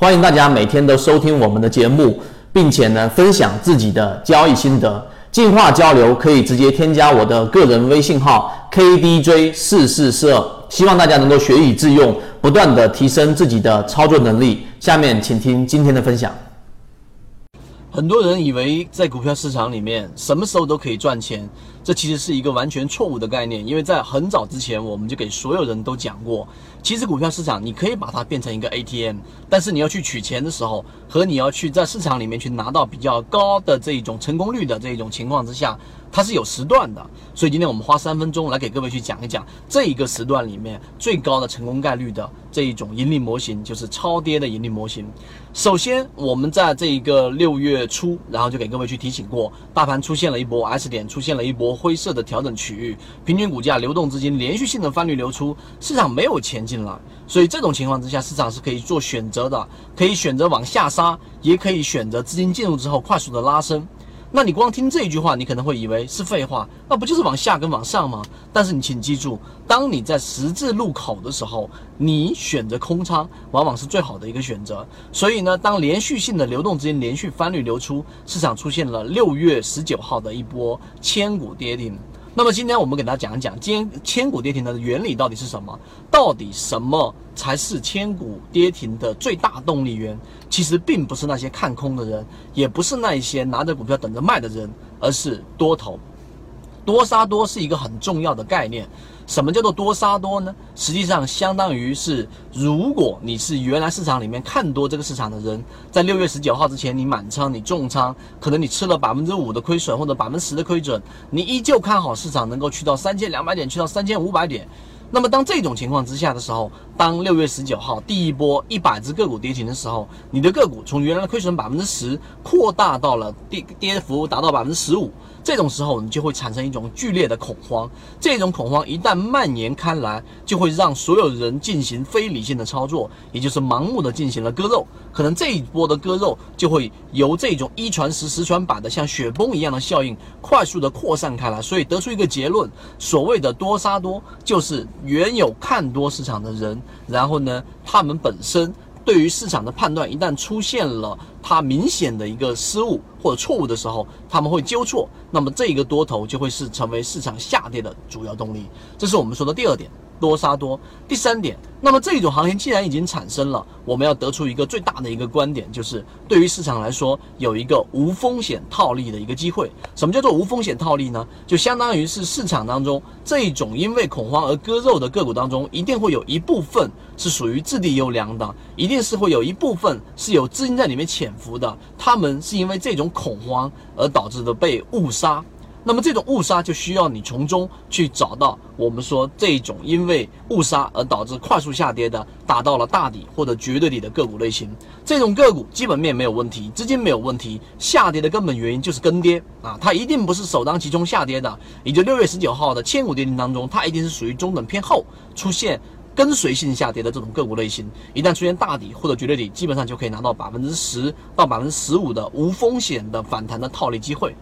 欢迎大家每天都收听我们的节目，并且呢分享自己的交易心得。进化交流可以直接添加我的个人微信号 kdj 四四四，希望大家能够学以致用，不断的提升自己的操作能力。下面请听今天的分享。很多人以为在股票市场里面什么时候都可以赚钱，这其实是一个完全错误的概念。因为在很早之前，我们就给所有人都讲过，其实股票市场你可以把它变成一个 ATM，但是你要去取钱的时候，和你要去在市场里面去拿到比较高的这种成功率的这种情况之下。它是有时段的，所以今天我们花三分钟来给各位去讲一讲这一个时段里面最高的成功概率的这一种盈利模型，就是超跌的盈利模型。首先，我们在这一个六月初，然后就给各位去提醒过，大盘出现了一波 S 点，出现了一波灰色的调整区域，平均股价、流动资金连续性的翻绿流出，市场没有钱进来，所以这种情况之下，市场是可以做选择的，可以选择往下杀，也可以选择资金进入之后快速的拉升。那你光听这一句话，你可能会以为是废话，那不就是往下跟往上吗？但是你请记住，当你在十字路口的时候，你选择空仓往往是最好的一个选择。所以呢，当连续性的流动资金连续翻绿流出，市场出现了六月十九号的一波千股跌停。那么今天我们给大家讲一讲，今天千股跌停的原理到底是什么？到底什么才是千股跌停的最大动力源？其实并不是那些看空的人，也不是那一些拿着股票等着卖的人，而是多头。多杀多是一个很重要的概念。什么叫做多杀多呢？实际上相当于是，如果你是原来市场里面看多这个市场的人，在六月十九号之前你满仓、你重仓，可能你吃了百分之五的亏损或者百分之十的亏损，你依旧看好市场能够去到三千两百点，去到三千五百点。那么当这种情况之下的时候，当六月十九号第一波一百只个股跌停的时候，你的个股从原来的亏损百分之十扩大到了跌跌幅达到百分之十五，这种时候你就会产生一种剧烈的恐慌。这种恐慌一旦蔓延开来，就会让所有人进行非理性的操作，也就是盲目的进行了割肉。可能这一波的割肉就会由这种一传十、十传百的像雪崩一样的效应快速的扩散开来，所以得出一个结论：所谓的多杀多就是。原有看多市场的人，然后呢，他们本身对于市场的判断一旦出现了它明显的一个失误或者错误的时候，他们会纠错，那么这一个多头就会是成为市场下跌的主要动力。这是我们说的第二点。多杀多。第三点，那么这种行情既然已经产生了，我们要得出一个最大的一个观点，就是对于市场来说，有一个无风险套利的一个机会。什么叫做无风险套利呢？就相当于是市场当中这一种因为恐慌而割肉的个股当中，一定会有一部分是属于质地优良的，一定是会有一部分是有资金在里面潜伏的，他们是因为这种恐慌而导致的被误杀。那么这种误杀就需要你从中去找到我们说这种因为误杀而导致快速下跌的，达到了大底或者绝对底的个股类型。这种个股基本面没有问题，资金没有问题，下跌的根本原因就是跟跌啊，它一定不是首当其冲下跌的。也就六月十九号的千股跌停当中，它一定是属于中等偏后出现跟随性下跌的这种个股类型。一旦出现大底或者绝对底，基本上就可以拿到百分之十到百分之十五的无风险的反弹的套利机会。